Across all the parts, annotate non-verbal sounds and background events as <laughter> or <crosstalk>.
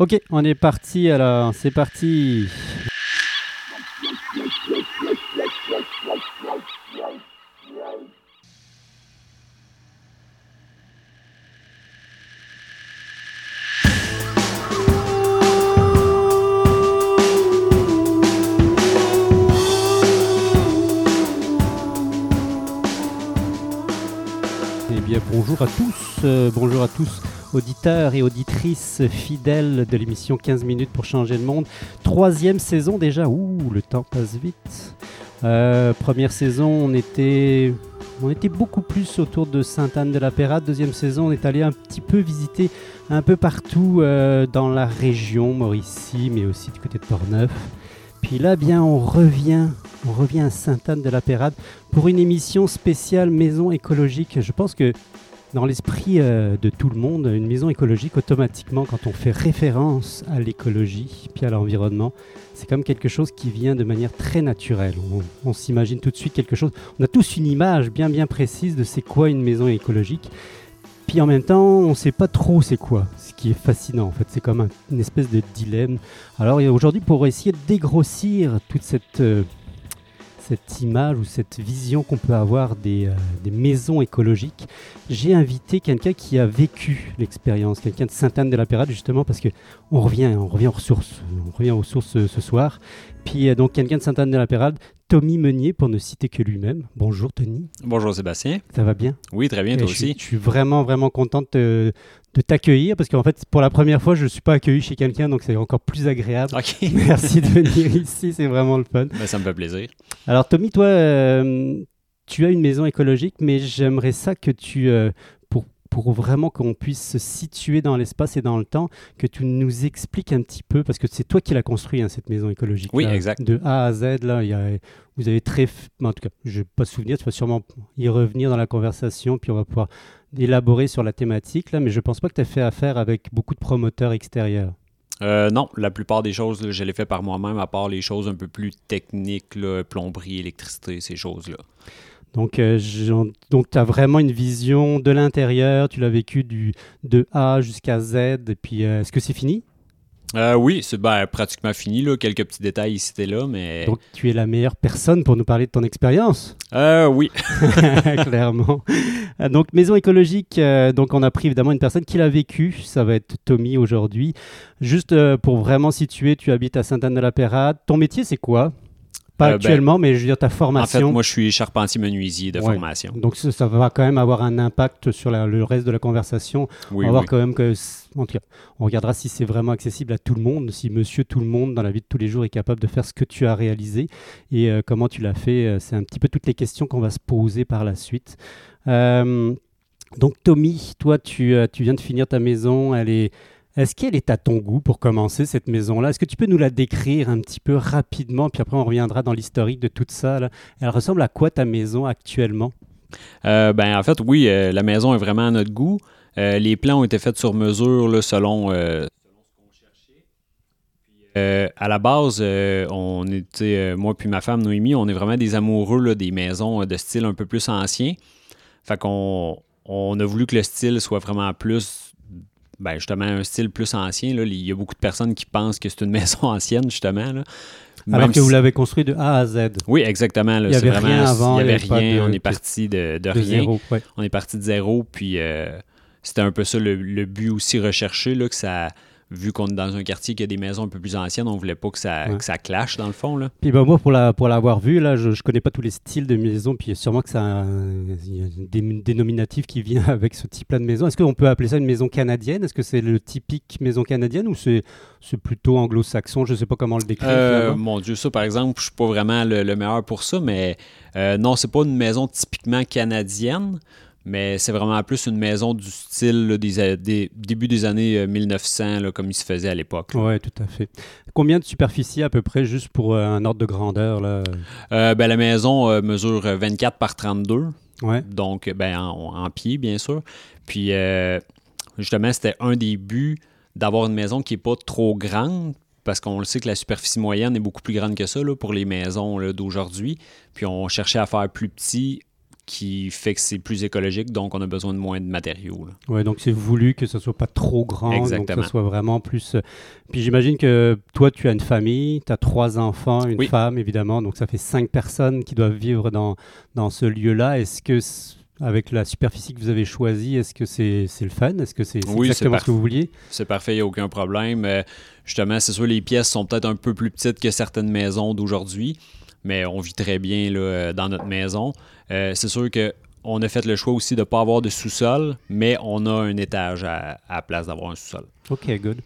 Ok, on est parti alors, c'est parti. Eh bien, bonjour à tous, euh, bonjour à tous, auditeurs et auditrices fidèles de l'émission 15 minutes pour changer le monde. Troisième saison déjà, ouh, le temps passe vite. Euh, première saison, on était, on était beaucoup plus autour de Sainte-Anne-de-la-Pérade. Deuxième saison, on est allé un petit peu visiter un peu partout euh, dans la région, Mauricie, mais aussi du côté de Portneuf. Puis là, bien, on revient, on revient à Sainte-Anne-de-la-Pérade pour une émission spéciale maison écologique. Je pense que dans l'esprit euh, de tout le monde, une maison écologique, automatiquement, quand on fait référence à l'écologie puis à l'environnement, c'est comme quelque chose qui vient de manière très naturelle. On, s'imagine tout de suite quelque chose. On a tous une image bien bien précise de c'est quoi une maison écologique. Puis en même temps, on ne sait pas trop c'est quoi, ce qui est fascinant en fait. C'est comme un- une espèce de dilemme. Alors aujourd'hui, pour essayer de dégrossir toute cette, euh, cette image ou cette vision qu'on peut avoir des, euh, des maisons écologiques, j'ai invité quelqu'un qui a vécu l'expérience, quelqu'un de Sainte-Anne-de-la-Pérade justement parce que on revient, on revient aux sources, on revient aux sources ce soir. Puis euh, donc quelqu'un de Sainte-Anne-de-la-Pérade, Tommy Meunier pour ne citer que lui-même. Bonjour Tony, Bonjour Sébastien. ça va bien? Oui, très bien, et toi je, suis, aussi. je suis vraiment, vraiment content de, t'accueillir parce qu'en fait, pour la première fois, je ne suis pas accueilli chez quelqu'un, donc c'est encore plus agréable. <laughs> Merci de venir ici, c'est vraiment le fun. Ben, ça me fait plaisir. Alors, Tommy, toi, euh, tu as une maison écologique, mais j'aimerais ça que tu, euh, pour, vraiment qu'on puisse se situer dans l'espace et dans le temps, que tu nous expliques un petit peu, parce que c'est toi qui l'as construit, hein, cette maison écologique. Oui, là, exact. De A à Z, là, il y a, vous avez très. En tout cas, je n'ai pas souvenir, tu vas sûrement y revenir dans la conversation, puis on va pouvoir élaborer sur la thématique, là, mais je pense pas que tu as fait affaire avec beaucoup de promoteurs extérieurs. Euh, non, la plupart des choses, là, je les fais par moi-même, à part les choses un peu plus techniques, là, plomberie, électricité, ces choses-là. Donc, euh, donc tu as vraiment une vision de l'intérieur, tu l'as vécu du, de A jusqu'à Z, et puis euh, est-ce que c'est fini? Euh, oui, c'est ben, pratiquement fini, là. quelques petits détails ici et là, mais... Donc, tu es la meilleure personne pour nous parler de ton expérience, Euh, oui. <laughs> <laughs> clairement. Donc, maison écologique, donc on a pris évidemment une personne qui l'a vécu, ça va être Tommy aujourd'hui. Juste pour vraiment situer, tu habites à Sainte-Anne-de-la-Pérade. Ton métier, c'est quoi? Pas Euh, ben, actuellement, mais je veux dire ta En fait, formation. moi, je suis charpentier-menuisier de Ouais. formation. Donc ça, ça va quand même avoir un impact sur la- le reste de la conversation. Oui, on va voir oui. quand même que, en tout cas, on regardera si c'est vraiment accessible à tout le monde, si monsieur tout le monde dans la vie de tous les jours est capable de faire ce que tu as réalisé et euh, comment tu l'as fait. euh, C'est un petit peu toutes les questions qu'on va se poser par la suite. Euh, donc Tommy, toi tu, tu viens de finir ta maison, elle est... Est-ce qu'elle est à ton goût pour commencer cette maison-là? Est-ce que tu peux nous la décrire un petit peu rapidement, puis après on reviendra dans l'historique de tout ça. Elle ressemble à quoi ta maison actuellement? Euh, ben, en fait, oui, euh, la maison est vraiment à notre goût. Euh, les plans ont été faits sur mesure là, selon, qu'on cherchait. À la base, on était, moi puis ma femme Noémie, on est vraiment des amoureux des maisons de style un peu plus ancien. Fait qu'on on a voulu que le style soit vraiment plus, ben justement, un style plus ancien. Là. Il y a beaucoup de personnes qui pensent que c'est une <laughs> maison ancienne, justement. Là. Alors Même que vous l'avez construit de A à Z. Oui, exactement. là, Il y c'est avait vraiment- rien avant, Il il n'y y avait avait rien. de- on est parti de, de De rien. zéro, ouais. On est parti de zéro, puis euh, c'était un peu ça le, le but aussi recherché, là, que ça, vu qu'on est dans un quartier qui a des maisons un peu plus anciennes, on voulait pas que ça, Ouais. que ça clash dans le fond. Là. Puis ben, moi, pour la pour l'avoir vu, là, je, je connais pas tous les styles de maison, puis sûrement que ça y a un dé- dénominatif qui vient <laughs> avec ce type-là de maison. Est-ce qu'on peut appeler ça une maison canadienne? Est-ce que c'est le typique maison canadienne ou c'est plutôt anglo-saxon? Je sais pas comment le décrire. Euh, mon Dieu, ça par exemple, je suis pas vraiment le, le meilleur pour ça, mais euh, non, c'est pas une maison typiquement canadienne, mais c'est vraiment plus une maison du style là, des, des début des années euh, 1900, là, comme il se faisait à l'époque. Ouais, tout à fait. Combien de superficie à peu près, juste pour euh, un ordre de grandeur là? Euh, ben, la maison euh, mesure 24 par 32. Ouais. donc ben, en, en pied, bien sûr. Puis, euh, justement, c'était un des buts d'avoir une maison qui n'est pas trop grande, parce qu'on le sait que la superficie moyenne est beaucoup plus grande que ça là, pour les maisons d'aujourd'hui. Puis, on cherchait à faire plus petit qui fait que c'est plus écologique, donc on a besoin de moins de matériaux. Oui, donc c'est voulu que ce soit pas trop grand, donc que ce soit vraiment plus... Euh, puis j'imagine que toi, tu as une famille, tu as trois enfants, une femme, évidemment, donc ça fait cinq personnes qui doivent vivre dans, dans ce lieu-là. Est-ce que avec la superficie que vous avez choisie, est-ce que c'est le fun? Est-ce que c'est exactement ce que vous vouliez? C'est parfait, il n'y a aucun problème. Euh, justement, c'est sûr, les pièces sont peut-être un peu plus petites que certaines maisons d'aujourd'hui, mais on vit très bien là, euh, dans notre maison. Euh, c'est sûr que on a fait le choix aussi de ne pas avoir de sous-sol, mais on a un étage à, à la place d'avoir un sous-sol. OK, good.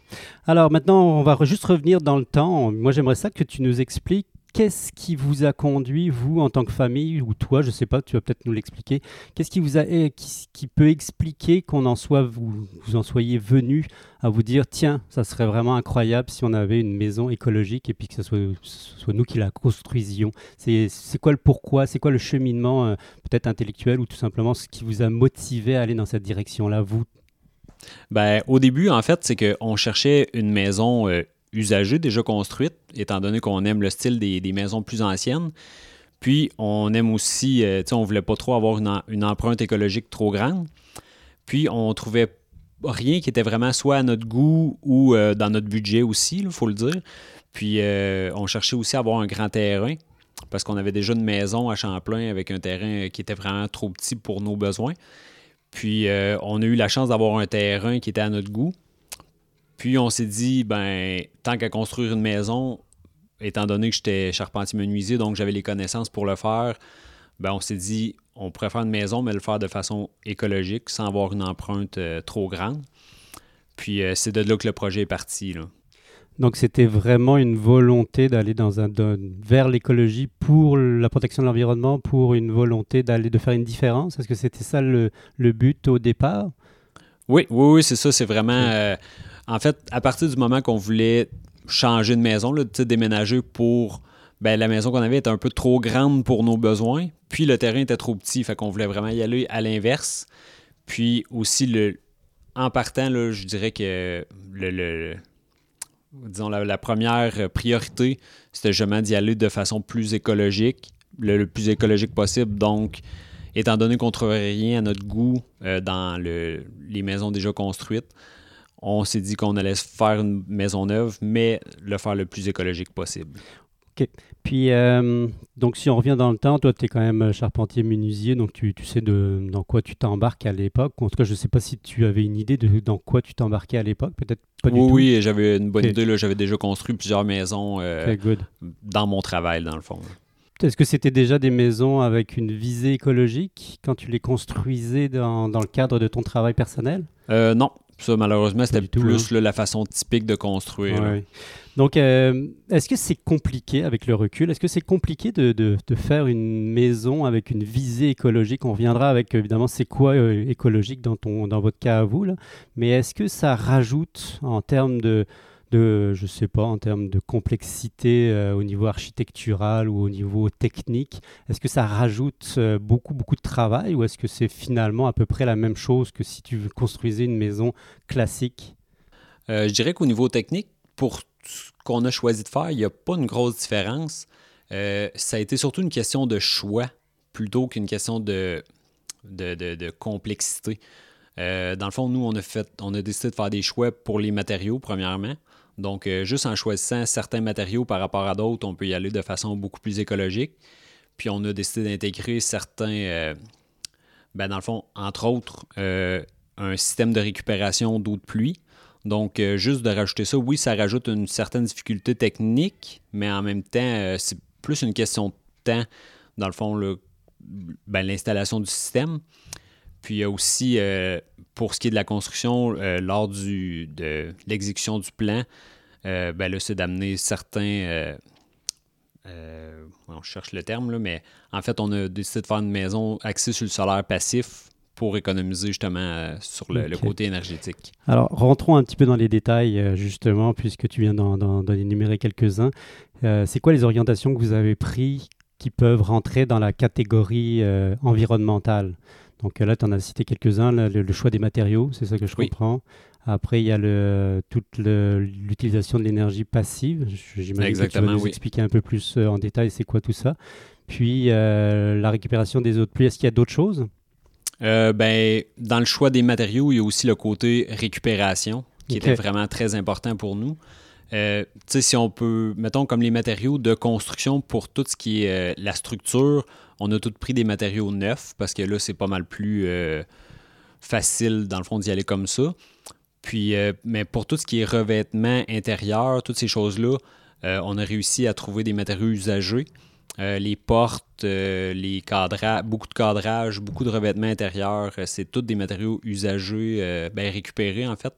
Alors maintenant, on va juste revenir dans le temps. Moi, j'aimerais ça que tu nous expliques qu'est-ce qui vous a conduit, vous, en tant que famille, ou toi, je ne sais pas, tu vas peut-être nous l'expliquer, qu'est-ce qui vous a, eh, qui, peut expliquer qu'on en soit, vous, vous en soyez venu à vous dire, tiens, ça serait vraiment incroyable si on avait une maison écologique et puis que ce soit, soit nous qui la construisions. C'est quoi le pourquoi, c'est quoi le cheminement, euh, peut-être intellectuel, ou tout simplement ce qui vous a motivé à aller dans cette direction-là, vous? Ben, au début, en fait, c'est qu'on cherchait une maison euh, usagée, déjà construite, étant donné qu'on aime le style des, maisons plus anciennes. Puis, on aime aussi, euh, on voulait pas trop avoir une, empreinte écologique trop grande. Puis, on trouvait rien qui était vraiment soit à notre goût ou euh, dans notre budget aussi, il faut le dire. Puis, euh, on cherchait aussi à avoir un grand terrain parce qu'on avait déjà une maison à Champlain avec un terrain qui était vraiment trop petit pour nos besoins. Puis, on a eu la chance d'avoir un terrain qui était à notre goût. Puis on s'est dit, ben, tant qu'à construire une maison, étant donné que j'étais charpentier menuisier, donc j'avais les connaissances pour le faire, ben, on s'est dit, on pourrait faire une maison, mais le faire de façon écologique, sans avoir une empreinte euh, trop grande. Puis euh, c'est de là que le projet est parti. Là. Donc c'était vraiment une volonté d'aller dans un, vers l'écologie pour la protection de l'environnement, pour une volonté d'aller de faire une différence? Est-ce que c'était ça le, but au départ? Oui, oui, oui, c'est ça. C'est vraiment. Euh, en fait, à partir du moment qu'on voulait changer de maison, là, déménager pour. Ben, la maison qu'on avait était un peu trop grande pour nos besoins, puis le terrain était trop petit, fait qu'on voulait vraiment y aller à l'inverse. Puis aussi, le, en partant, je dirais que le, disons, la, première priorité, c'était justement d'y aller de façon plus écologique, le, plus écologique possible. Donc, étant donné qu'on ne trouvait rien à notre goût euh, dans les maisons déjà construites, on s'est dit qu'on allait faire une maison neuve, mais le faire le plus écologique possible. OK. Puis, euh, donc, si on revient dans le temps, toi, tu es quand même charpentier menuisier, donc tu, sais de, dans quoi tu t'embarques à l'époque. En tout cas, je ne sais pas si tu avais une idée de dans quoi tu t'embarquais à l'époque, peut-être pas du oui, tout. Oui, j'avais une bonne idée. J'avais déjà construit plusieurs maisons euh, dans mon travail, dans le fond. Est-ce que c'était déjà des maisons avec une visée écologique quand tu les construisais dans, dans le cadre de ton travail personnel? Euh, non, ça, malheureusement, c'était plus hein. la façon typique de construire. Donc, euh, est-ce que c'est compliqué avec le recul? Est-ce que c'est compliqué de, de, faire une maison avec une visée écologique? On reviendra avec, évidemment, c'est quoi euh, écologique dans, ton, dans votre cas à vous. Là. Mais est-ce que ça rajoute en termes de, de, je sais pas, en termes de complexité euh, au niveau architectural ou au niveau technique Est-ce que ça rajoute euh, beaucoup, beaucoup de travail ou est-ce que c'est finalement à peu près la même chose que si tu construisais une maison classique? Euh, Je dirais qu'au niveau technique, pour ce qu'on a choisi de faire, il n'y a pas une grosse différence. ça a été surtout une question de choix plutôt qu'une question de, de, complexité. dans le fond, nous, on a, fait, on a décidé de faire des choix pour les matériaux, premièrement. Donc, euh, juste en choisissant certains matériaux par rapport à d'autres, on peut y aller de façon beaucoup plus écologique. Puis, on a décidé d'intégrer certains, euh, ben, dans le fond, entre autres, euh, un système de récupération d'eau de pluie. Donc, juste de rajouter ça, oui, ça rajoute une certaine difficulté technique, mais en même temps, c'est plus une question de temps, dans le fond, ben, l'installation du système. Puis il y a aussi, pour ce qui est de la construction, euh, lors du, de l'exécution du plan, euh, ben là, c'est d'amener certains. on cherche le terme, là, mais en fait, on a décidé de faire une maison axée sur le solaire passif pour économiser justement sur le, côté énergétique. Alors, rentrons un petit peu dans les détails, justement, puisque tu viens d'en énumérer quelques-uns. c'est quoi les orientations que vous avez prises qui peuvent rentrer dans la catégorie environnementale? Donc là, tu en as cité quelques-uns, le, choix des matériaux, c'est ça que je comprends. Après, il y a le, toute l'utilisation de l'énergie passive. J'imagine que tu vas nous expliquer un peu plus euh, en détail c'est quoi tout ça. puis la récupération des eaux de pluie. Est-ce qu'il y a d'autres choses? ben, dans le choix des matériaux, il y a aussi le côté récupération qui était vraiment très important pour nous. Euh, si on peut, mettons comme les matériaux de construction pour tout ce qui est euh, la structure, on a tout pris des matériaux neufs parce que là, c'est pas mal plus euh, facile, dans le fond, d'y aller comme ça. Puis, mais pour tout ce qui est revêtement intérieur, toutes ces choses-là, on a réussi à trouver des matériaux usagés. les portes, les beaucoup de cadrage, beaucoup de revêtements intérieurs, c'est tous des matériaux usagés, ben, récupérés en fait.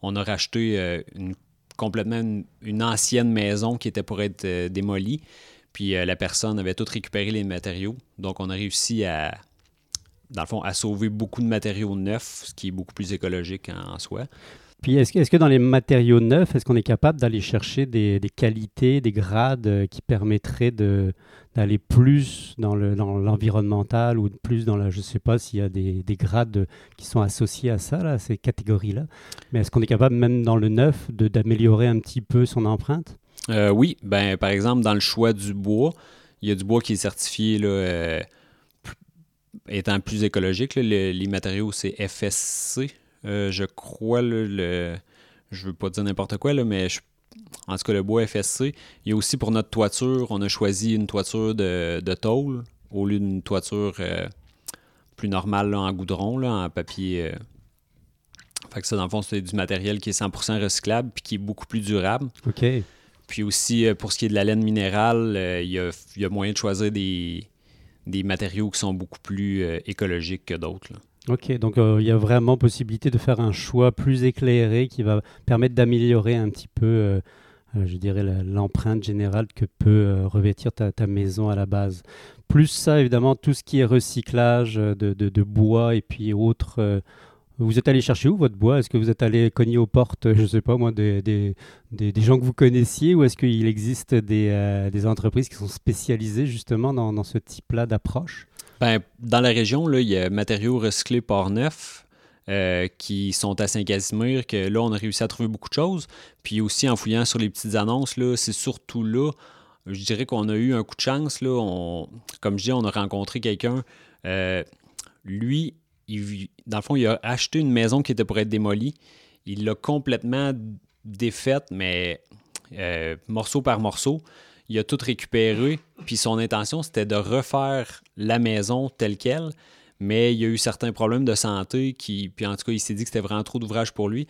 On a racheté complètement une, ancienne maison qui était pour être euh, démolie. Puis euh, la personne avait tout récupéré les matériaux. Donc on a réussi à, dans le fond, à sauver beaucoup de matériaux neufs, ce qui est beaucoup plus écologique en, soi. Puis est-ce que, dans les matériaux neufs, est-ce qu'on est capable d'aller chercher des, qualités, des grades euh, qui permettraient d'aller plus dans l'environnemental ou plus dans la, je ne sais pas s'il y a des, grades qui sont associés à ça, là, ces catégories-là. Mais est-ce qu'on est capable même dans le neuf d'améliorer un petit peu son empreinte? Euh, Oui, ben, par exemple dans le choix du bois, il y a du bois qui est certifié là, euh, étant plus écologique. les matériaux, c'est FSC, euh, je crois, le, je veux pas dire n'importe quoi, là, mais en tout cas, le bois FSC. Il y a aussi pour notre toiture, on a choisi une toiture de, de tôle au lieu d'une toiture plus normale en goudron, là, en papier. Fait que ça, dans le fond, c'est du matériel qui est 100% recyclable puis qui est beaucoup plus durable. OK. Puis aussi, pour ce qui est de la laine minérale, il y, a, moyen de choisir des, des matériaux qui sont beaucoup plus écologiques que d'autres. Ok, donc euh, il y a vraiment possibilité de faire un choix plus éclairé qui va permettre d'améliorer un petit peu, euh, euh, je dirais, l'empreinte générale que peut revêtir ta, maison à la base. Plus ça, évidemment, tout ce qui est recyclage de, bois et puis autres. Vous êtes allé chercher où votre bois? Est-ce que vous êtes allé cogner aux portes, je ne sais pas moi, des, des, gens que vous connaissiez ou est-ce qu'il existe des, entreprises qui sont spécialisées justement dans, ce type-là d'approche? Ben, dans la région, là, il y a Matériaux Recyclés Port-Neuf euh, qui sont à Saint-Casimir, que là, on a réussi à trouver beaucoup de choses. Puis aussi, en fouillant sur les petites annonces, c'est surtout là, je dirais qu'on a eu un coup de chance. Là, on, comme je dis, on a rencontré quelqu'un. Euh, lui, il, dans le fond, il a acheté une maison qui était pour être démolie. Il l'a complètement défaite, mais euh, morceau par morceau il a tout récupéré, puis son intention, c'était de refaire la maison telle qu'elle, mais il y a eu certains problèmes de santé, qui, puis en tout cas, il s'est dit que c'était vraiment trop d'ouvrage pour lui.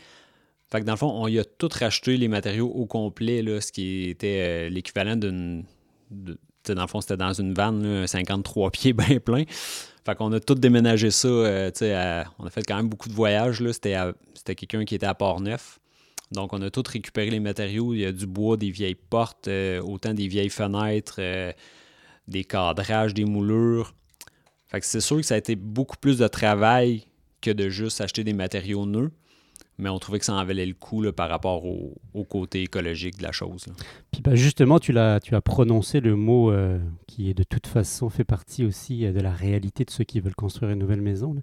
Fait que dans le fond, on y a tout racheté les matériaux au complet, là, ce qui était euh, l'équivalent d'une. Dans le fond, c'était dans une vanne, 53 pieds <laughs> bien plein. Fait qu'on a tout déménagé ça. Euh, on a fait quand même beaucoup de voyages. C'était quelqu'un qui était à Port-Neuf. Donc, on a tout récupéré les matériaux. Il y a du bois, des vieilles portes, euh, autant des vieilles fenêtres, euh, des cadrages, des moulures. Fait que c'est sûr que ça a été beaucoup plus de travail que de juste acheter des matériaux neufs mais on trouvait que ça en valait le coup par rapport au, côté écologique de la chose. Puis bah, justement, tu, as, tu as prononcé le mot euh, qui est de toute façon fait partie aussi euh, de la réalité de ceux qui veulent construire une nouvelle maison.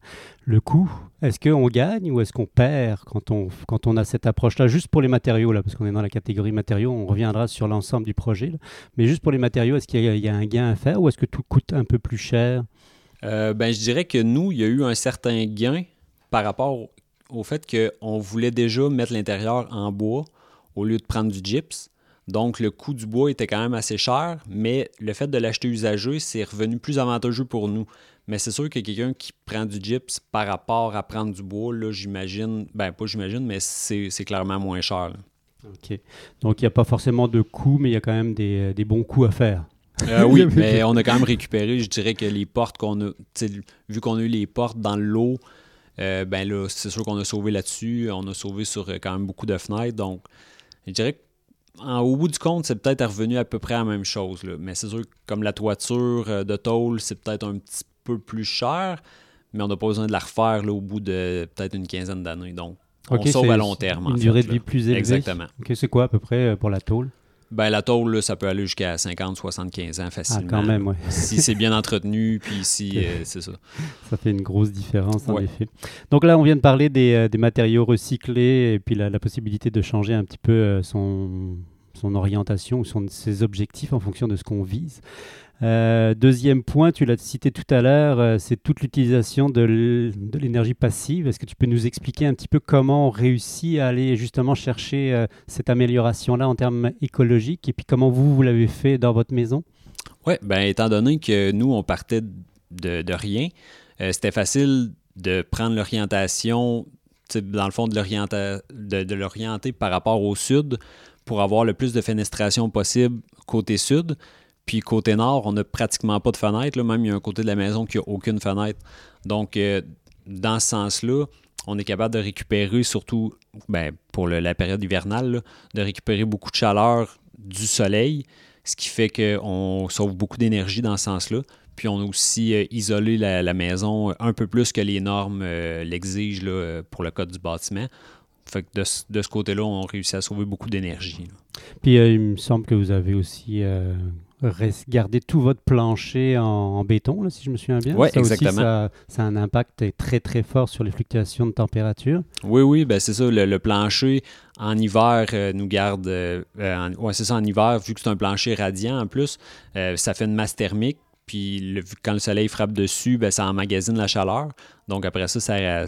Le coût, est-ce qu'on gagne ou est-ce qu'on perd quand on, quand on a cette approche-là, juste pour les matériaux, là, parce qu'on est dans la catégorie matériaux, on reviendra sur l'ensemble du projet, mais juste pour les matériaux, est-ce qu'il y, a un gain à faire ou est-ce que tout coûte un peu plus cher? Euh, ben, je dirais que nous, il y a eu un certain gain par rapport au fait qu'on voulait déjà mettre l'intérieur en bois au lieu de prendre du gyps. Donc, le coût du bois était quand même assez cher, mais le fait de l'acheter usagé, c'est revenu plus avantageux pour nous. Mais c'est sûr que quelqu'un qui prend du gyps par rapport à prendre du bois, là, j'imagine, ben pas j'imagine, mais c'est clairement moins cher. OK. Donc, il n'y a pas forcément de coûts, mais il y a quand même des, des bons coûts à faire. Euh, oui, <laughs> mais on a quand même récupéré, je dirais que les portes qu'on a, vu qu'on a eu les portes dans l'eau, euh, ben là, c'est sûr qu'on a sauvé là-dessus. On a sauvé sur euh, quand même beaucoup de fenêtres. Donc, je dirais qu'au bout du compte, c'est peut-être revenu à peu près à la même chose. Mais c'est sûr que comme la toiture euh, de tôle, c'est peut-être un petit peu plus cher, mais on n'a pas besoin de la refaire au bout de peut-être une quinzaine d'années. Donc, on sauve à long terme. Une durée de vie plus élevée. Exactement. c'est quoi à peu près pour la tôle? Ben, la tôle, ça peut aller jusqu'à 50, 75 ans facilement. Ah, quand même, oui. <laughs> si c'est bien entretenu, puis <laughs> si, euh, c'est ça. Ça fait une grosse différence, en effet. Donc là, on vient de parler des, euh, des matériaux recyclés et puis la, la, possibilité de changer un petit peu euh, son, son orientation ou son, ses objectifs en fonction de ce qu'on vise. Euh, deuxième point, tu l'as cité tout à l'heure, euh, c'est toute l'utilisation de l'énergie passive. Est-ce que tu peux nous expliquer un petit peu comment on réussit à aller justement chercher euh, cette amélioration-là en termes écologiques? Et puis comment vous, vous l'avez fait dans votre maison? Oui, ben, étant donné que nous, on partait de, rien, c'était facile de prendre l'orientation, dans le fond, de l'orienter par rapport au sud pour avoir le plus de fenestration possible côté sud. Puis côté nord, on n'a pratiquement pas de fenêtre. Même il y a un côté de la maison qui n'a aucune fenêtre. Donc, euh, dans ce sens-là, on est capable de récupérer, surtout ben, pour la période hivernale, de récupérer beaucoup de chaleur du soleil, ce qui fait qu'on sauve beaucoup d'énergie dans ce sens-là. Puis on a aussi euh, isolé la, maison un peu plus que les normes euh, l'exigent pour le code du bâtiment. Fait que de, ce côté-là, on réussit à sauver beaucoup d'énergie. Puis il me semble que vous avez aussi garder tout votre plancher en, béton, si je me souviens bien. Oui, exactement. ça, a un impact très, très fort sur les fluctuations de température. Oui, oui, ben c'est ça. Le, plancher, en hiver, euh, nous garde... Euh, euh, c'est ça, en hiver, vu que c'est un plancher radiant en plus, ça fait une masse thermique. Puis quand le soleil frappe dessus, ben, ça emmagasine la chaleur. Donc après ça, ça,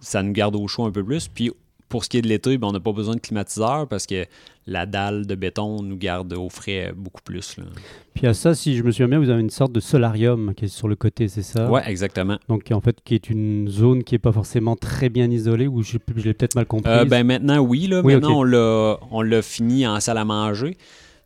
ça nous garde au chaud un peu plus. Puis pour ce qui est de l'été, ben, on n'a pas besoin de climatiseur parce que la dalle de béton nous garde au frais beaucoup plus. Puis à ça, si je me souviens bien, vous avez une sorte de solarium qui est sur le côté, c'est ça? Oui, exactement. Donc en fait, qui est une zone qui n'est pas forcément très bien isolée, ou je, l'ai peut-être mal compris. Euh, ben maintenant, oui. Là, maintenant, on l'a fini en salle à manger.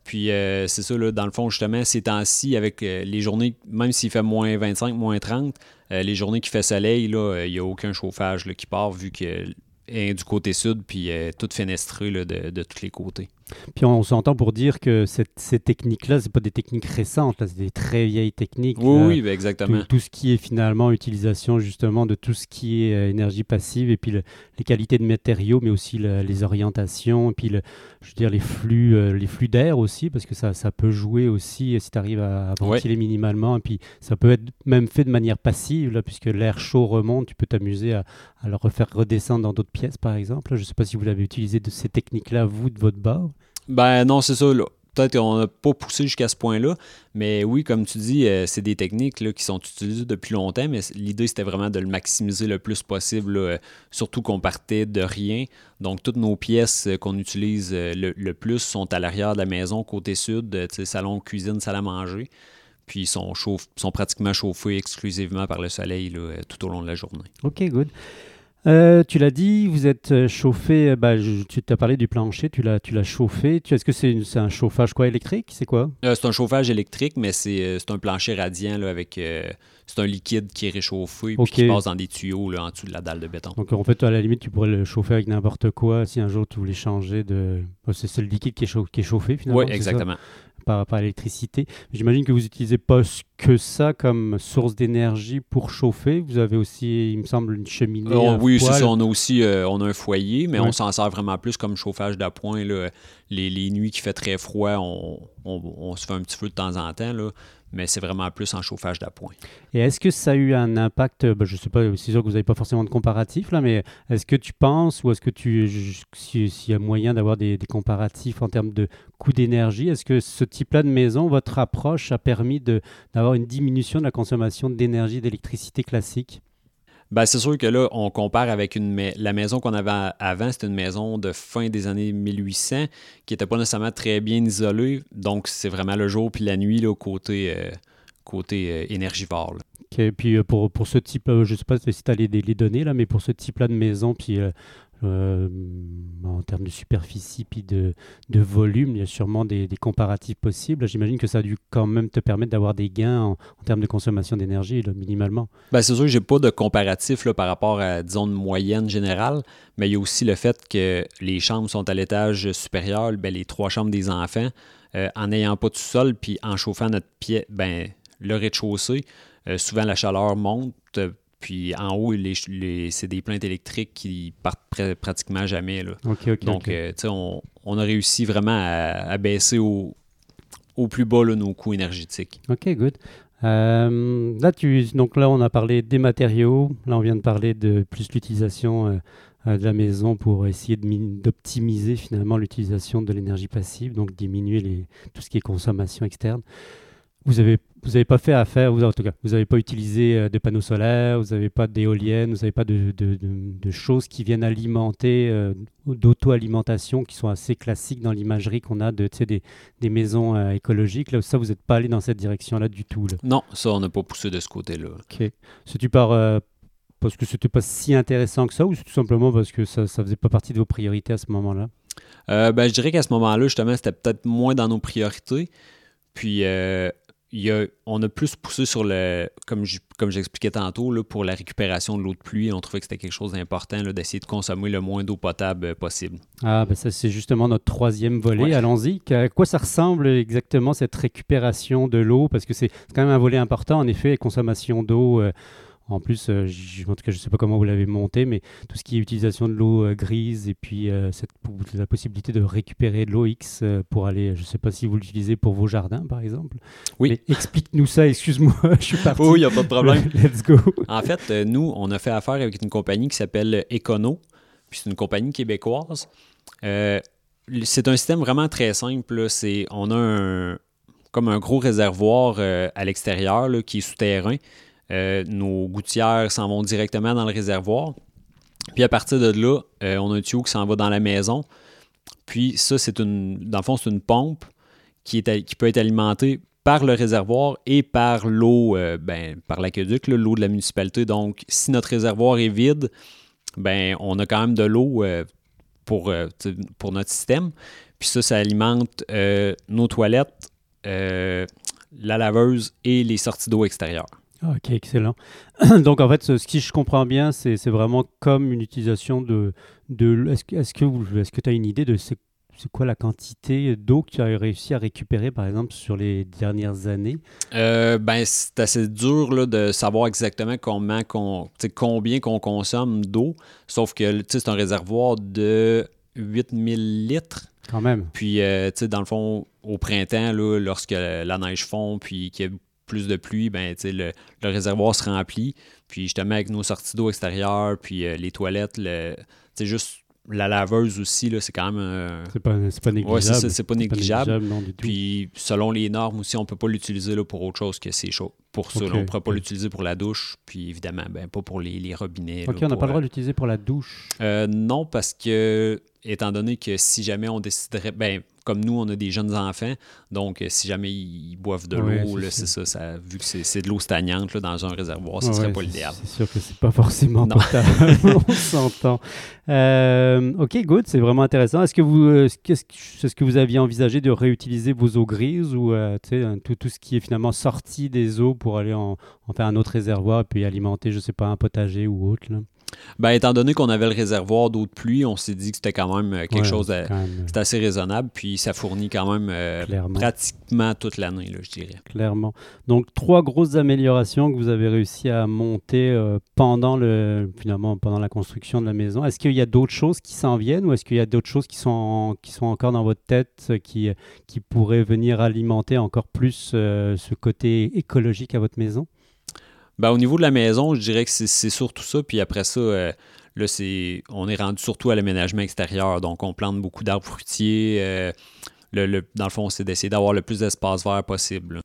Puis euh, c'est ça, là, dans le fond, justement, ces temps-ci, avec euh, les journées, même s'il fait moins 25, moins 30, les journées qui fait soleil, il n'y a aucun chauffage qui part vu que du côté sud, puis euh, toute fenestrée de, de tous les côtés. Puis on, s'entend pour dire que ces techniques-là, ce pas des techniques récentes, c'est des très vieilles techniques. Oui, oui ben, exactement. Tout, ce qui est finalement utilisation justement de tout ce qui est euh, énergie passive et puis les qualités de matériaux, mais aussi les orientations, et puis le, je veux dire les flux, euh, les flux d'air aussi, parce que ça, ça peut jouer aussi si tu arrives à, ventiler minimalement. Et puis ça peut être même fait de manière passive, là, puisque l'air chaud remonte, tu peux t'amuser à, à, le refaire redescendre dans d'autres pièces, par exemple. Je ne sais pas si vous l'avez utilisé de ces techniques-là, vous, de votre bord. Ben non, c'est ça. Peut-être qu'on n'a pas poussé jusqu'à ce point-là, mais oui, comme tu dis, euh, c'est des techniques là, qui sont utilisées depuis longtemps, mais l'idée, c'était vraiment de le maximiser le plus possible, euh, surtout qu'on partait de rien. Donc, toutes nos pièces euh, qu'on utilise le, plus sont à l'arrière de la maison, côté sud, salon, cuisine, salle à manger. Puis, ils sont, sont pratiquement chauffés exclusivement par le soleil tout au long de la journée. OK, good. Euh, tu l'as dit, vous êtes euh, chauffé, euh, bah, tu t'as parlé du plancher, tu l'as, tu l'as chauffé. Est-ce que c'est, un chauffage quoi électrique? C'est quoi? C'est un chauffage électrique, mais c'est, un plancher radiant là, avec. c'est un liquide qui est réchauffé et qui passe dans des tuyaux là, en dessous de la dalle de béton. Donc en fait, à la limite, tu pourrais le chauffer avec n'importe quoi si un jour tu voulais changer de. C'est, le liquide qui est, qui est chauffé finalement. Oui, exactement par rapport à l'électricité. J'imagine que vous n'utilisez pas que ça comme source d'énergie pour chauffer. Vous avez aussi, il me semble, une cheminée. Oh, oui, c'est ça. On a aussi euh, on a un foyer, mais on s'en sert vraiment plus comme chauffage d'appoint. Les, les nuits qui fait très froid, on, on, se fait un petit feu de temps en temps. Là mais c'est vraiment plus en chauffage d'appoint. Et est-ce que ça a eu un impact, ben, je ne sais pas, c'est sûr que vous n'avez pas forcément de comparatif là, mais est-ce que tu penses ou est-ce que tu, s'il y a moyen d'avoir des, comparatifs en termes de coût d'énergie, est-ce que ce type-là de maison, votre approche a permis d'avoir une diminution de la consommation d'énergie d'électricité classique? Ben, c'est sûr que là, on compare avec la maison qu'on avait avant, c'était une maison de fin des années 1800 qui n'était pas nécessairement très bien isolée. Donc, c'est vraiment le jour puis la nuit, là, côté, euh, euh, énergivore. OK. Puis euh, pour, pour ce type, je ne sais pas si tu as les, les, données, là, mais pour ce type-là de maison, puis euh, en termes de superficie puis de, de, volume, il y a sûrement des, comparatifs possibles. J'imagine que ça a dû quand même te permettre d'avoir des gains en, termes de consommation d'énergie, minimalement. Ben, c'est sûr que je n'ai pas de comparatif par rapport à, disons, une moyenne générale, mais il y a aussi le fait que les chambres sont à l'étage supérieur, ben, les trois chambres des enfants, euh, en n'ayant pas de sol puis en chauffant notre pied, ben, le rez-de-chaussée, euh, souvent la chaleur monte puis en haut, les, c'est des plaintes électriques qui partent pratiquement jamais. Là. Donc, euh, on, on, a réussi vraiment à, baisser au, au, plus bas nos coûts énergétiques. OK, good. Euh, là, tu, donc là, on a parlé des matériaux. Là, on vient de parler de plus l'utilisation de la maison pour essayer d'optimiser finalement l'utilisation de l'énergie passive, donc diminuer les, tout ce qui est consommation externe. Vous avez vous n'avez pas fait affaire, vous, en tout cas, vous n'avez pas utilisé euh, de panneaux solaires, vous n'avez pas d'éoliennes, vous n'avez pas de, de, de, choses qui viennent alimenter, euh, d'auto-alimentation, qui sont assez classiques dans l'imagerie qu'on a de des, des maisons euh, écologiques. Là, ça, vous n'êtes pas allé dans cette direction-là du tout. Non, ça, on n'a pas poussé de ce côté-là. Ok. Si tu pars parce que c'était pas si intéressant que ça, ou c'est tout simplement parce que ça ne faisait pas partie de vos priorités à ce moment-là? ben, je dirais qu'à ce moment-là, justement, c'était peut-être moins dans nos priorités. Puis, on a plus poussé sur le, comme j'expliquais tantôt, là, pour la récupération de l'eau de pluie. On trouvait que c'était quelque chose d'important d'essayer de consommer le moins d'eau potable euh, possible. Ah, ben ça, c'est justement notre troisième volet. Allons-y. À quoi ça ressemble exactement cette récupération de l'eau? Parce que c'est quand même un volet important, en effet, consommation d'eau. Euh, en plus, euh, en tout cas, je ne sais pas comment vous l'avez monté, mais tout ce qui est utilisation de l'eau euh, grise et puis euh, cette, la possibilité de récupérer de l'eau X pour aller, je ne sais pas si vous l'utilisez pour vos jardins, par exemple. Oui. Explique-nous ça, excuse-moi, <laughs> je suis parti. Oui, il n'y a pas de problème. <laughs> Let's go. En fait, nous, on a fait affaire avec une compagnie qui s'appelle Econo, puis c'est une compagnie québécoise. c'est un système vraiment très simple. C'est, on a un, comme un gros réservoir à l'extérieur qui est souterrain. Euh, nos gouttières s'en vont directement dans le réservoir. Puis à partir de là, euh, on a un tuyau qui s'en va dans la maison. Puis ça, c'est une. Dans le fond, c'est une pompe qui, est, qui peut être alimentée par le réservoir et par l'eau, euh, ben, par l'aqueduc, l'eau de la municipalité. Donc, si notre réservoir est vide, ben, on a quand même de l'eau pour, pour notre système. Puis ça, ça alimente nos toilettes, la laveuse et les sorties d'eau extérieures. Ok, excellent. <clears throat> Donc en fait, ce, qui je comprends bien, c'est vraiment comme une utilisation de... de Est-ce que est-ce que tu as une idée de c'est quoi la quantité d'eau que tu as réussi à récupérer, par exemple, sur les dernières années? Euh, ben, c'est assez dur là, de savoir exactement combien qu'on combien qu'on consomme d'eau, sauf que c'est un réservoir de 8000 litres. Quand même. Puis, euh, dans le fond, au printemps, là, lorsque la neige fond, puis qu'il y a plus de pluie, ben, le, le réservoir se remplit. Puis justement, avec nos sorties d'eau extérieures, puis euh, les toilettes, le, juste la laveuse aussi, là, c'est quand même. c'est, pas, pas, négligeable. c'est, pas négligeable. Puis selon les normes aussi, on peut pas l'utiliser là, pour autre chose que c'est chaud. Pour ça, on ne pourra pas l'utiliser pour la douche, puis évidemment, ben, pas pour les, les robinets. Ok, on n'a pas le droit euh, de l'utiliser pour la douche. Euh, non, parce que étant donné que si jamais on déciderait, ben, comme nous, on a des jeunes enfants, donc euh, si jamais ils boivent de l'eau, c'est ça, ça, vu que c'est de l'eau stagnante là, dans un réservoir, ce ne serait pas l'idéal. C'est sûr que c'est pas <laughs> forcément potable, <laughs> on s'entend. Euh, ok, good, c'est vraiment intéressant. Est-ce que vous, euh, -ce que vous aviez envisagé de réutiliser vos eaux grises ou tout, tout, ce qui est finalement sorti des eaux pour aller en, en, faire un autre réservoir et puis alimenter, je sais pas, un potager ou autre là? Ben, étant donné qu'on avait le réservoir d'eau de pluie, on s'est dit que c'était quand même euh, quelque chose de, assez raisonnable, puis ça fournit quand même euh, pratiquement toute l'année, je dirais. Clairement. Donc trois grosses améliorations que vous avez réussi à monter euh, pendant le finalement pendant la construction de la maison. Est-ce qu'il y a d'autres choses qui s'en viennent ou est-ce qu'il y a d'autres choses qui sont qui sont encore dans votre tête qui qui pourraient venir alimenter encore plus ce côté écologique à votre maison? Ben, au niveau de la maison, je dirais que c'est surtout ça. Puis après ça, euh, là, c'est, on est rendu surtout à l'aménagement extérieur. Donc, on plante beaucoup d'arbres fruitiers. Euh, le, dans le fond, c'est d'essayer d'avoir le plus d'espace vert possible.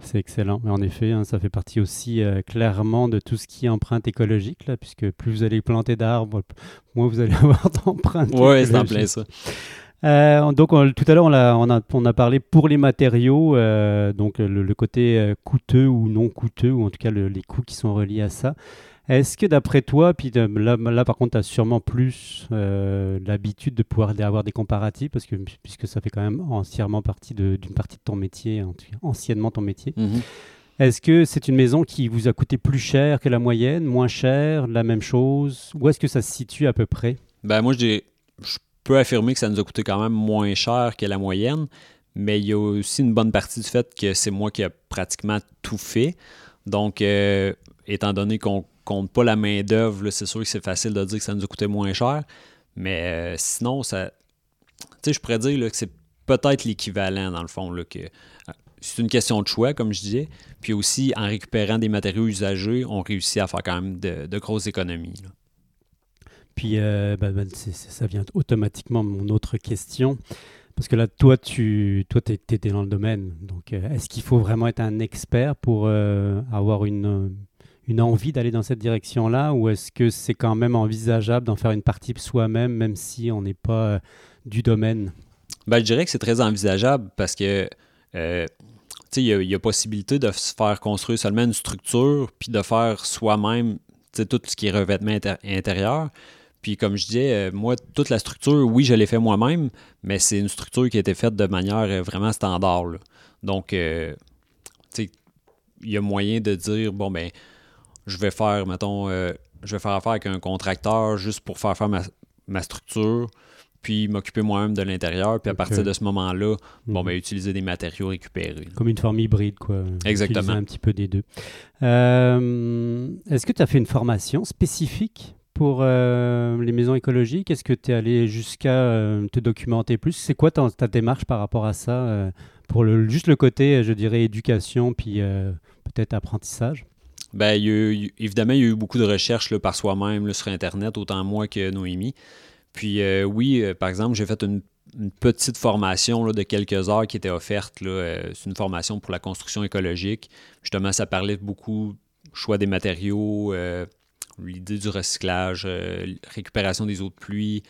C'est excellent. Mais en effet, hein, ça fait partie aussi euh, clairement de tout ce qui est empreinte écologique, là, puisque plus vous allez planter d'arbres, moins vous allez <laughs> avoir d'empreintes. Oui, c'est en plein ça. Euh, donc tout à l'heure, on, on, a, on a parlé pour les matériaux, euh, donc le, côté euh, coûteux ou non coûteux, ou en tout cas les coûts qui sont reliés à ça. Est-ce que d'après toi, puis là, là, par contre, tu as sûrement plus l'habitude de pouvoir avoir des comparatifs, parce que, puisque ça fait quand même entièrement partie d'une partie de ton métier, anciennement ton métier. Mm-hmm. Est-ce que c'est une maison qui vous a coûté plus cher que la moyenne, moins cher, la même chose Où est-ce que ça se situe à peu près? Ben, Moi, je, je peux affirmer que ça nous a coûté quand même moins cher que la moyenne, mais il y a aussi une bonne partie du fait que c'est moi qui ai pratiquement tout fait. Donc, euh, étant donné qu'on compte pas la main-d'œuvre, c'est sûr que c'est facile de dire que ça nous a coûté moins cher. Mais euh, sinon, ça. Tu sais, je pourrais dire que c'est peut-être l'équivalent, dans le fond. Euh, c'est une question de choix, comme je disais. Puis aussi, en récupérant des matériaux usagés, on réussit à faire quand même de, grosses économies. Puis euh, bah, bah, ça vient automatiquement mon autre question. Parce que là, toi, tu toi, étais dans le domaine. Donc, euh, est-ce qu'il faut vraiment être un expert pour euh, avoir une, une envie d'aller dans cette direction-là? Ou est-ce que c'est quand même envisageable d'en faire une partie soi-même, même si on n'est pas du domaine? Ben, Je dirais que c'est très envisageable parce que il y, y, a possibilité de se faire construire seulement une structure, puis de faire soi-même tout ce qui est revêtement intérieur. Puis comme je disais, euh, moi, toute la structure, oui, je l'ai fait moi-même, mais c'est une structure qui a été faite de manière euh, vraiment standard. Donc, euh, tu sais, il y a moyen de dire, bon, ben, je vais faire, mettons, je vais faire affaire avec un contracteur juste pour faire faire ma, structure, puis m'occuper moi-même de l'intérieur, puis à partir de ce moment-là, bon, mhm. ben, utiliser des matériaux récupérés. Comme une forme hybride, quoi. Exactement. Utiliser un petit peu des deux. Est-ce que tu as fait une formation spécifique pour euh, les maisons écologiques? Est-ce que tu es allé jusqu'à euh, te documenter plus? C'est quoi ta, démarche par rapport à ça euh, Pour juste le côté, je dirais, éducation, puis peut-être apprentissage? Ben, évidemment, il y a eu beaucoup de recherches par soi-même sur Internet, autant moi que Noémie. Puis oui, par exemple, j'ai fait une, petite formation de quelques heures qui était offerte. C'est une formation pour la construction écologique. Justement, ça parlait beaucoup choix des matériaux, l'idée du recyclage, euh, récupération des eaux de pluie,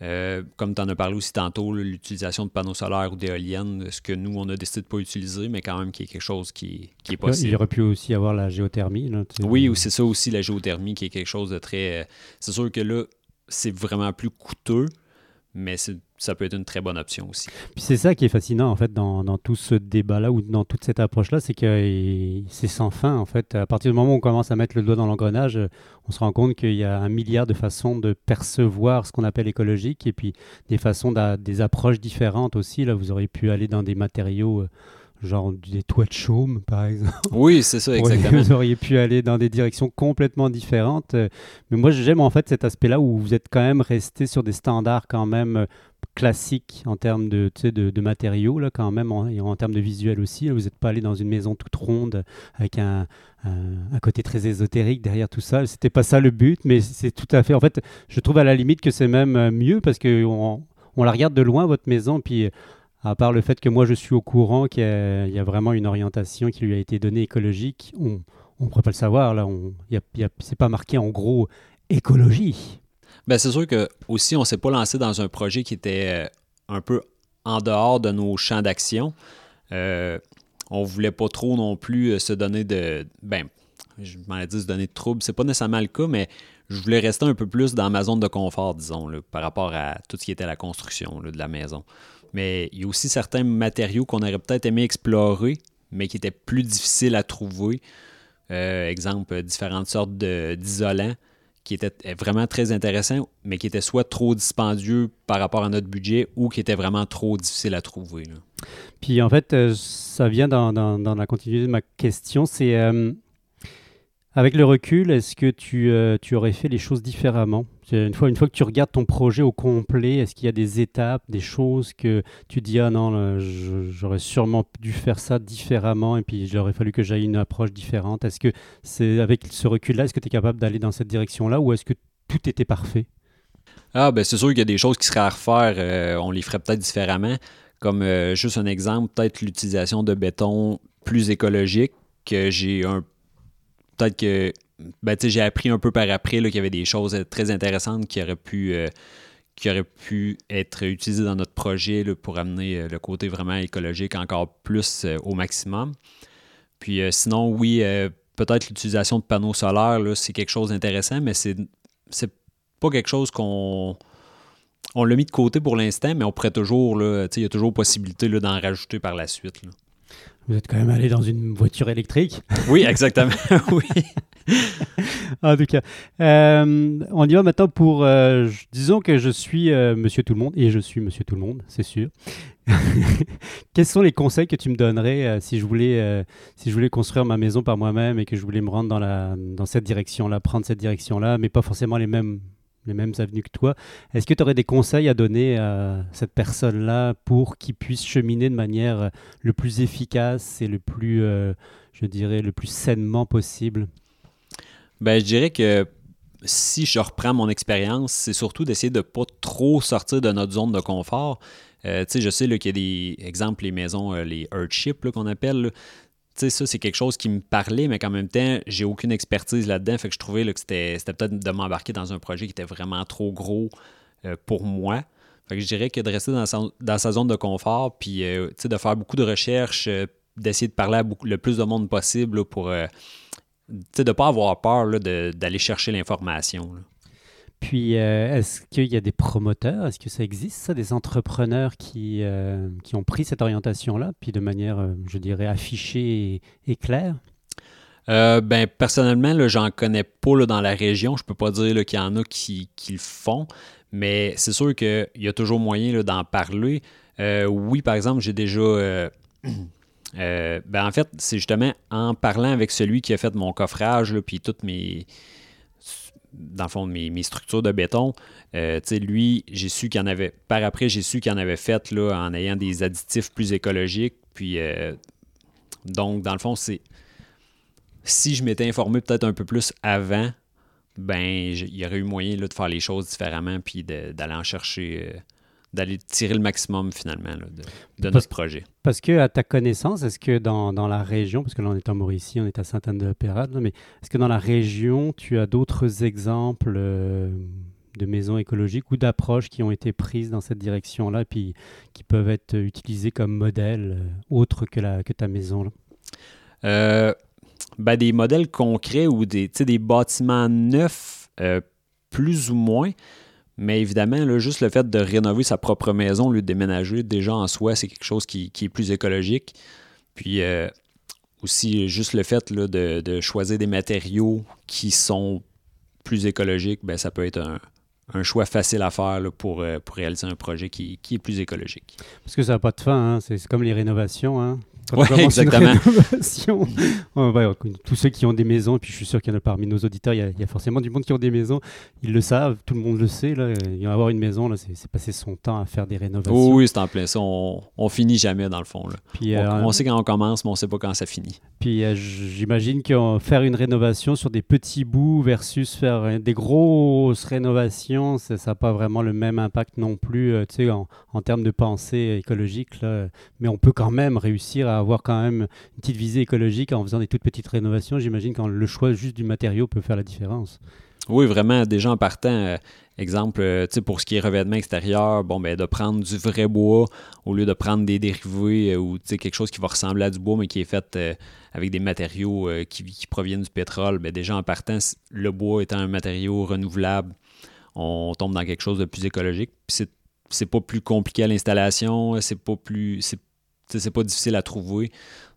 euh, comme tu en as parlé aussi tantôt, l'utilisation de panneaux solaires ou d'éoliennes, ce que nous, on a décidé de ne pas utiliser, mais quand même qui est quelque chose qui, qui est possible. Il aurait pu aussi avoir la géothermie. oui, c'est ça aussi, la géothermie, qui est quelque chose de très... Euh, c'est sûr que là, c'est vraiment plus coûteux, mais ça peut être une très bonne option aussi. Puis c'est ça qui est fascinant en fait dans, dans tout ce débat-là ou dans toute cette approche-là, c'est que c'est sans fin en fait. À partir du moment où on commence à mettre le doigt dans l'engrenage, on se rend compte qu'il y a un milliard de façons de percevoir ce qu'on appelle écologique et puis des façons, des approches différentes aussi. Là, vous auriez pu aller dans des matériaux euh, genre des toits de chaume, par exemple. Oui, c'est ça, exactement. Vous auriez pu aller dans des directions complètement différentes. Euh, mais moi, j'aime en fait cet aspect-là où vous êtes quand même resté sur des standards quand même classiques en termes de, de, matériaux, là, quand même, en, en termes de visuel aussi. Vous n'êtes pas allé dans une maison toute ronde avec un, un, côté très ésotérique derrière tout ça. C'était pas ça le but, mais c'est tout à fait. En fait, je trouve à la limite que c'est même euh, mieux parce qu'on on la regarde de loin, votre maison, puis à part le fait que moi je suis au courant qu'il y, a vraiment une orientation qui lui a été donnée écologique, on ne pourrait pas le savoir. Là, on, c'est pas marqué en gros écologie. Ben, c'est sûr que aussi on s'est pas lancé dans un projet qui était euh, un peu en dehors de nos champs d'action. Euh, on voulait pas trop non plus euh, se donner de. Ben, je m'en ai dit se donner de troubles. C'est pas nécessairement le cas, mais je voulais rester un peu plus dans ma zone de confort, disons, par rapport à tout ce qui était la construction de la maison. Mais il y a aussi certains matériaux qu'on aurait peut-être aimé explorer, mais qui étaient plus difficiles à trouver. Exemple, différentes sortes d'isolants qui étaient vraiment très intéressants, mais qui étaient soit trop dispendieux par rapport à notre budget ou qui étaient vraiment trop difficiles à trouver. Puis en fait, euh, ça vient dans, la continuité de ma question, c'est euh, avec le recul, est-ce que tu, tu, aurais fait les choses différemment? Une fois, une fois que tu regardes ton projet au complet, est-ce qu'il y a des étapes, des choses que tu dis ah non, j'aurais sûrement dû faire ça différemment et puis il aurait fallu que j'aille une approche différente? Est-ce que c'est avec ce recul-là, est-ce que tu es capable d'aller dans cette direction-là ou est-ce que tout était parfait? Ah ben c'est sûr qu'il y a des choses qui seraient à refaire, euh, on les ferait peut-être différemment. Comme euh, juste un exemple, peut-être l'utilisation de béton plus écologique que j'ai un peut-être que ben, j'ai appris un peu par après qu'il y avait des choses euh, très intéressantes qui auraient pu, euh, qui auraient pu être utilisées dans notre projet pour amener euh, le côté vraiment écologique encore plus au maximum. Puis sinon, oui, peut-être l'utilisation de panneaux solaires, c'est quelque chose d'intéressant, mais c'est, c'est pas quelque chose qu'on. On l'a mis de côté pour l'instant, mais on pourrait toujours, il y a toujours possibilité d'en rajouter par la suite. Vous êtes quand même allé dans une voiture électrique. <laughs> Oui, exactement. <laughs> oui. en tout cas, euh, on y va maintenant pour. Euh, disons que je suis euh, Monsieur Tout le Monde et je suis Monsieur Tout le Monde, c'est sûr. <laughs> Quels sont les conseils que tu me donnerais si je voulais si je voulais construire ma maison par moi-même et que je voulais me rendre dans la dans cette direction-là, prendre cette direction-là, mais pas forcément les mêmes les mêmes avenues que toi. Est-ce que tu aurais des conseils à donner à cette personne-là pour qu'il puisse cheminer de manière le plus efficace et le plus, je dirais, le plus sainement possible? Ben, je dirais que si je reprends mon expérience, c'est surtout d'essayer de ne pas trop sortir de notre zone de confort. Euh, je sais qu'il y a des exemples, les maisons, euh, les Earthship qu'on appelle. Ça, c'est quelque chose qui me parlait, mais qu'en même temps, j'ai aucune expertise là-dedans. Fait que je trouvais que c'était, peut-être de m'embarquer dans un projet qui était vraiment trop gros euh, pour moi. Fait que je dirais que de rester dans sa, zone de confort, puis de faire beaucoup de recherches, d'essayer de parler à le plus de monde possible pour de ne pas avoir peur d'aller chercher l'information. Puis, euh, est-ce qu'il y a des promoteurs? Est-ce que ça existe, ça, des entrepreneurs qui, euh, qui ont pris cette orientation-là, puis de manière, euh, je dirais, affichée et, claire? Ben, personnellement, j'en connais pas dans la région. Je peux pas dire qu'il y en a qui, qui, le font, mais c'est sûr qu'il y a toujours moyen d'en parler. oui, par exemple, j'ai déjà <clears throat> ben en fait, c'est justement en parlant avec celui qui a fait mon coffrage, puis toutes mes. Dans le fond, mes, structures de béton, euh, lui, j'ai su qu'il en avait. Par après, j'ai su qu'il en avait fait là, en ayant des additifs plus écologiques. Puis, euh, donc, dans le fond, c'est. Si je m'étais informé peut-être un peu plus avant, ben, il y aurait eu moyen là, de faire les choses différemment, puis d'aller en chercher d'aller tirer le maximum finalement de, notre projet. Parce que à ta connaissance, est-ce que dans, la région, parce que là on est en Mauricie, on est à Sainte-Anne-de-la-Pérade, mais est-ce que dans la région, tu as d'autres exemples euh, de maisons écologiques ou d'approches qui ont été prises dans cette direction-là, puis qui peuvent être utilisées comme modèle euh, autre que, la, que ta maison là? Euh, ben, des modèles concrets ou des, des bâtiments neufs, plus ou moins. Mais évidemment, là, juste le fait de rénover sa propre maison, le déménager, déjà en soi, c'est quelque chose qui, est plus écologique. Puis euh, aussi, juste le fait de, choisir des matériaux qui sont plus écologiques, ben, ça peut être un, choix facile à faire pour, euh, pour réaliser un projet qui, est plus écologique. Parce que ça n'a pas de fin, hein. c'est comme les rénovations. Hein. Oui, exactement. <laughs> tous ceux qui ont des maisons, et puis je suis sûr qu'il y en a parmi nos auditeurs, il y, a, forcément du monde qui ont des maisons, ils le savent, tout le monde le sait. Là, il va avoir une maison, là, c'est passer son temps à faire des rénovations. oui, c'est en plein ça. On, on, finit jamais dans le fond. Là. Puis, on, euh, sait quand on commence, mais on sait pas quand ça finit. Puis euh, j'imagine que faire une rénovation sur des petits bouts versus faire des grosses rénovations, ça n'a pas vraiment le même impact non plus euh, en, en, termes de pensée écologique. Là. Mais on peut quand même réussir à avoir quand même une petite visée écologique en faisant des toutes petites rénovations. J'imagine que le choix juste du matériau peut faire la différence. Oui, vraiment, déjà en partant, euh, exemple, euh, pour ce qui est revêtement extérieur, bon, ben, de prendre du vrai bois au lieu de prendre des dérivés euh, ou quelque chose qui va ressembler à du bois, mais qui est fait avec des matériaux qui, proviennent du pétrole, ben, déjà en partant, le bois étant un matériau renouvelable, on tombe dans quelque chose de plus écologique. Puis c'est pas plus compliqué à l'installation, c'est pas plus pas difficile à trouver.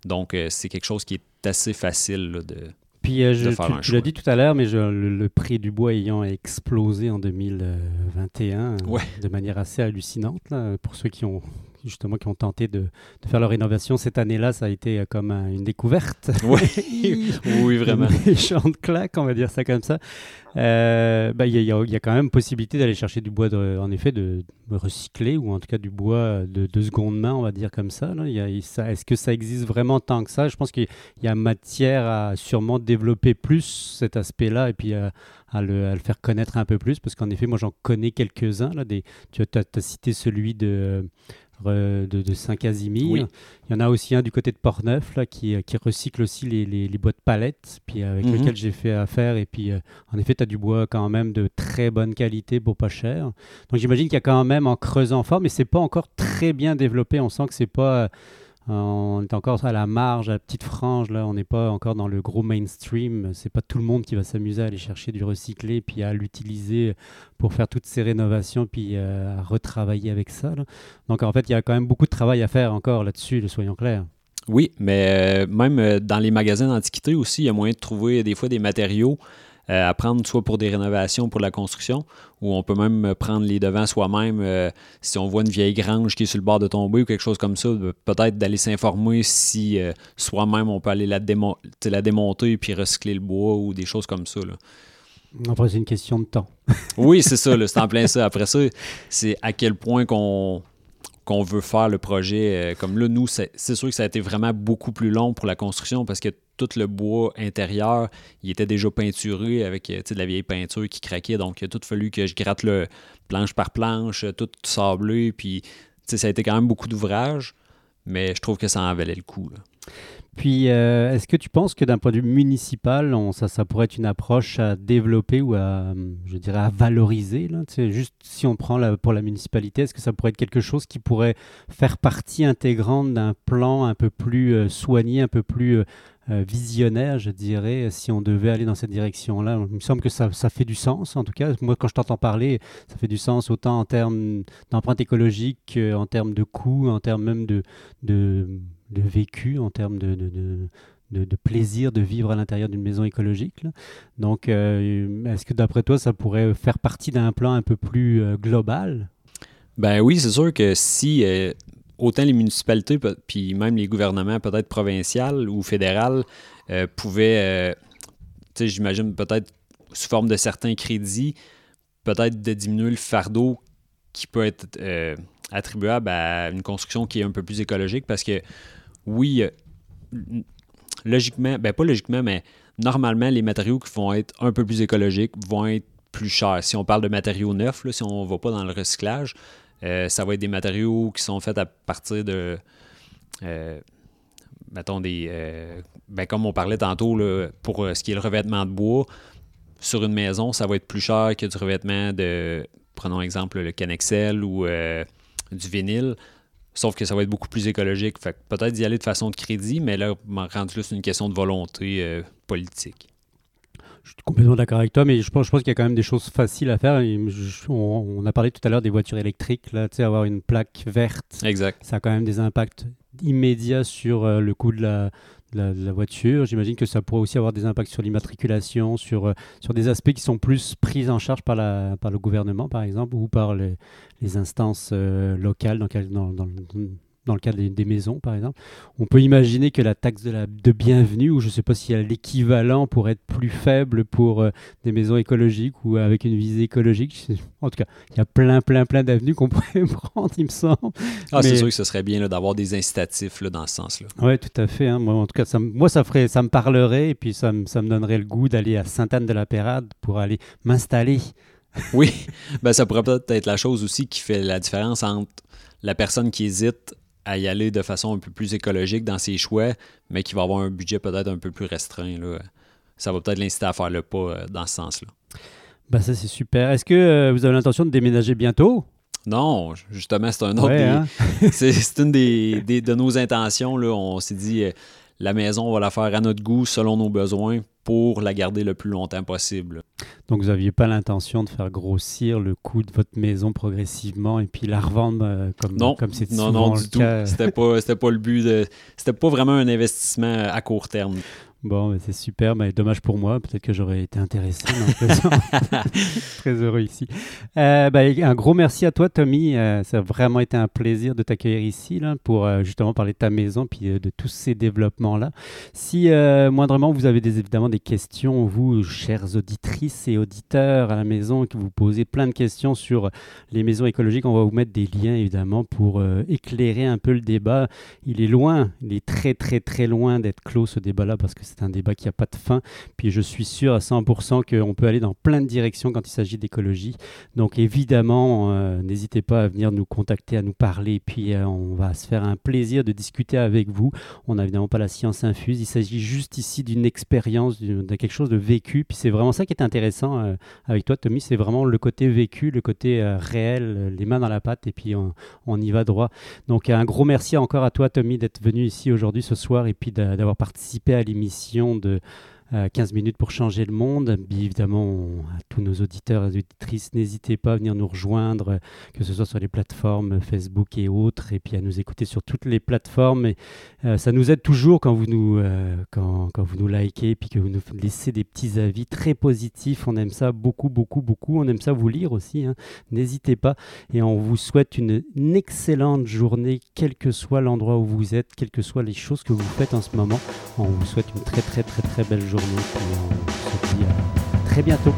Donc, euh, c'est quelque chose qui est assez facile de. Puis, euh, je, tu, l'as dit tout à l'heure, mais le, prix du bois ayant explosé en 2021 de manière assez hallucinante, pour ceux qui ont justement qui ont tenté de, faire leur rénovation cette année-là, ça a été euh, comme une découverte. <laughs> Oui, <laughs> oui vraiment. Une méchante claque, on va dire ça comme ça. Euh, bah, il y, a quand même possibilité d'aller chercher du bois, de, en effet, de, recycler, ou en tout cas du bois de, de seconde main, on va dire comme ça. Est-ce que ça existe vraiment tant que ça? Je pense qu'il y a matière à sûrement développer plus cet aspect-là et puis à, le, faire connaître un peu plus, parce qu'en effet, moi j'en connais quelques-uns. Tu as, as, cité celui de euh, de, Saint-Casimir. Il y en a aussi un du côté de Portneuf là, qui, euh, qui recycle aussi les, les, les, bois de palettes, puis avec mhm. lequel j'ai fait affaire. Et puis, euh, en effet, tu as du bois quand même de très bonne qualité pour pas cher. Donc, j'imagine qu'il y a quand même en creusant fort, mais c'est pas encore très bien développé. On sent que c'est pas on est encore à la marge, à la petite frange. Là, on n'est pas encore dans le gros mainstream. C'est pas tout le monde qui va s'amuser à aller chercher du recyclé puis à l'utiliser pour faire toutes ces rénovations puis euh, à retravailler avec ça. Donc en fait, il y a quand même beaucoup de travail à faire encore là-dessus, soyons clairs. Oui, mais euh, même euh, dans les magasins d'antiquité aussi, il y a moyen de trouver des fois des matériaux euh, à prendre soit pour des rénovations, pour la construction, ou on peut même prendre les devants soi-même. Euh, si on voit une vieille grange qui est sur le bord de tomber ou quelque chose comme ça, peut-être d'aller s'informer si euh, soi-même on peut aller la, la démonter puis recycler le bois ou des choses comme ça. Là. Après, c'est une question de temps. oui, c'est ça, c'est en plein ça. Après ça, c'est à quel point qu'on qu'on veut faire le projet. comme là, nous, c'est sûr que ça a été vraiment beaucoup plus long pour la construction parce que tout le bois intérieur, il était déjà peinturé avec de la vieille peinture qui craquait. Donc, il a tout fallu que je gratte le planche par planche, tout sablé. Puis, ça a été quand même beaucoup d'ouvrage, mais je trouve que ça en valait le coup. Puis, euh, est-ce que tu penses que d'un point de vue municipal, ça, ça pourrait être une approche à développer ou à, je dirais, à valoriser là? Juste si on prend la, pour la municipalité, est-ce que ça pourrait être quelque chose qui pourrait faire partie intégrante d'un plan un peu plus euh, soigné, un peu plus euh, visionnaire, je dirais, si on devait aller dans cette direction-là? Il me semble que ça, ça, fait du sens, en tout cas. Moi, quand je t'entends parler, ça fait du sens autant en termes d'empreinte écologique, en termes de coûts, en termes même de, de de vécu, en termes de, de, plaisir de vivre à l'intérieur d'une maison écologique. Donc, euh, est-ce que d'après toi, ça pourrait faire partie d'un plan un peu plus euh, global? Ben oui, c'est sûr que si euh, autant les municipalités, puis même les gouvernements, peut-être provinciaux ou fédéraux, pouvaient, j'imagine peut-être sous forme de certains crédits, peut-être de diminuer le fardeau qui peut être attribuable à une construction qui est un peu plus écologique parce que oui, euh, logiquement, ben pas logiquement, mais normalement, les matériaux qui vont être un peu plus écologiques vont être plus chers. Si on parle de matériaux neufs, si on ne va pas dans le recyclage, euh, ça va être des matériaux qui sont faits à partir de. Euh, mettons des. ben comme on parlait tantôt, pour ce qui est le revêtement de bois, sur une maison, ça va être plus cher que du revêtement de. Prenons exemple le Canexel ou du vinyle. Sauf que ça va être beaucoup plus écologique. Fait peut-être d'y aller de façon de crédit, mais là, rendu là, c'est une question de volonté euh, politique. Je suis complètement d'accord avec toi, mais je pense, je pense qu'il y a quand même des choses faciles à faire. on, a parlé tout à l'heure des voitures électriques, là, avoir une plaque verte. Exact. Ça a quand même des impacts immédiats sur euh, le coût de la, la, voiture. J'imagine que ça pourrait aussi avoir des impacts sur l'immatriculation, sur, euh, sur des aspects qui sont plus pris en charge par, la, par le gouvernement, par exemple, ou par les, les instances euh, locales dans, dans, dans, dans le cas des, maisons, par exemple. On peut imaginer que la taxe de, la, de bienvenue, ou je ne sais pas s'il y a l'équivalent pour être plus faible pour euh, des maisons écologiques ou avec une visée écologique. En tout cas, il y a plein, plein, plein d'avenues qu'on <laughs> pourrait prendre, il me semble. Ah, c'est sûr que ce serait bien d'avoir des incitatifs là, dans ce sens-là. Oui, tout à fait. Hein. Moi, en tout cas, ça, moi, ça, ferait, ça me parlerait et puis ça, ça me donnerait le goût d'aller à Sainte-Anne-de-la-Pérade pour aller m'installer. oui, <laughs> ben, ça pourrait peut-être être la chose aussi qui fait la différence entre la personne qui hésite à y aller de façon un peu plus écologique dans ses choix, mais qui va avoir un budget peut-être un peu plus restreint. Là. Ça va peut-être l'inciter à faire le pas euh, dans ce sens-là. Ben ça, c'est super. Est-ce que euh, vous avez l'intention de déménager bientôt? Non, justement, c'est un autre. Hein? <laughs> c'est une des, de nos intentions. Là. On s'est dit, euh, la maison, on va la faire à notre goût, selon nos besoins, pour la garder le plus longtemps possible. Donc vous n'aviez pas l'intention de faire grossir le coût de votre maison progressivement et puis la revendre euh, comme non, comme c'est non, non, du tout. C'était pas c'était pas le but de c'était pas vraiment un investissement à court terme. Bon, c'est super, mais dommage pour moi. Peut-être que j'aurais été intéressé. <laughs> <laughs> Très heureux ici. Euh, ben, un gros merci à toi, Tommy. Euh, ça a vraiment été un plaisir de t'accueillir ici là, pour euh, justement parler de ta maison puis de tous ces développements-là. Si moindrement vous avez des, évidemment des questions, vous, chères auditrices et auditeurs à la maison, que vous posez plein de questions sur les maisons écologiques, on va vous mettre des liens évidemment pour éclairer un peu le débat. Il est loin, il est très très très loin d'être clos ce débat-là parce que c'est un débat qui n'a pas de fin. Puis je suis sûr à 100% qu'on peut aller dans plein de directions quand il s'agit d'écologie. Donc évidemment, euh, n'hésitez pas à venir nous contacter, à nous parler. Puis euh, on va se faire un plaisir de discuter avec vous. On n'a évidemment pas la science infuse. Il s'agit juste ici d'une expérience, de quelque chose de vécu. Puis c'est vraiment ça qui est intéressant euh, avec toi, Tommy. C'est vraiment le côté vécu, le côté réel, les mains dans la pâte. Et puis on, on, y va droit. Donc un gros merci encore à toi, Tommy, d'être venu ici aujourd'hui, ce soir, et puis d'avoir participé à l'émission de 15 minutes pour changer le monde. Bien évidemment, à tous nos auditeurs et auditrices, n'hésitez pas à venir nous rejoindre, que ce soit sur les plateformes Facebook et autres, et puis à nous écouter sur toutes les plateformes. Euh, ça nous aide toujours quand vous nous, euh, quand, quand, vous nous likez, puis que vous nous laissez des petits avis très positifs. On aime ça beaucoup, beaucoup, beaucoup. On aime ça vous lire aussi. Hein. N'hésitez pas. Et on vous souhaite une excellente journée, quel que soit l'endroit où vous êtes, quelles que soient les choses que vous faites en ce moment. On vous souhaite une très, très, très, très belle journée. Très bientôt.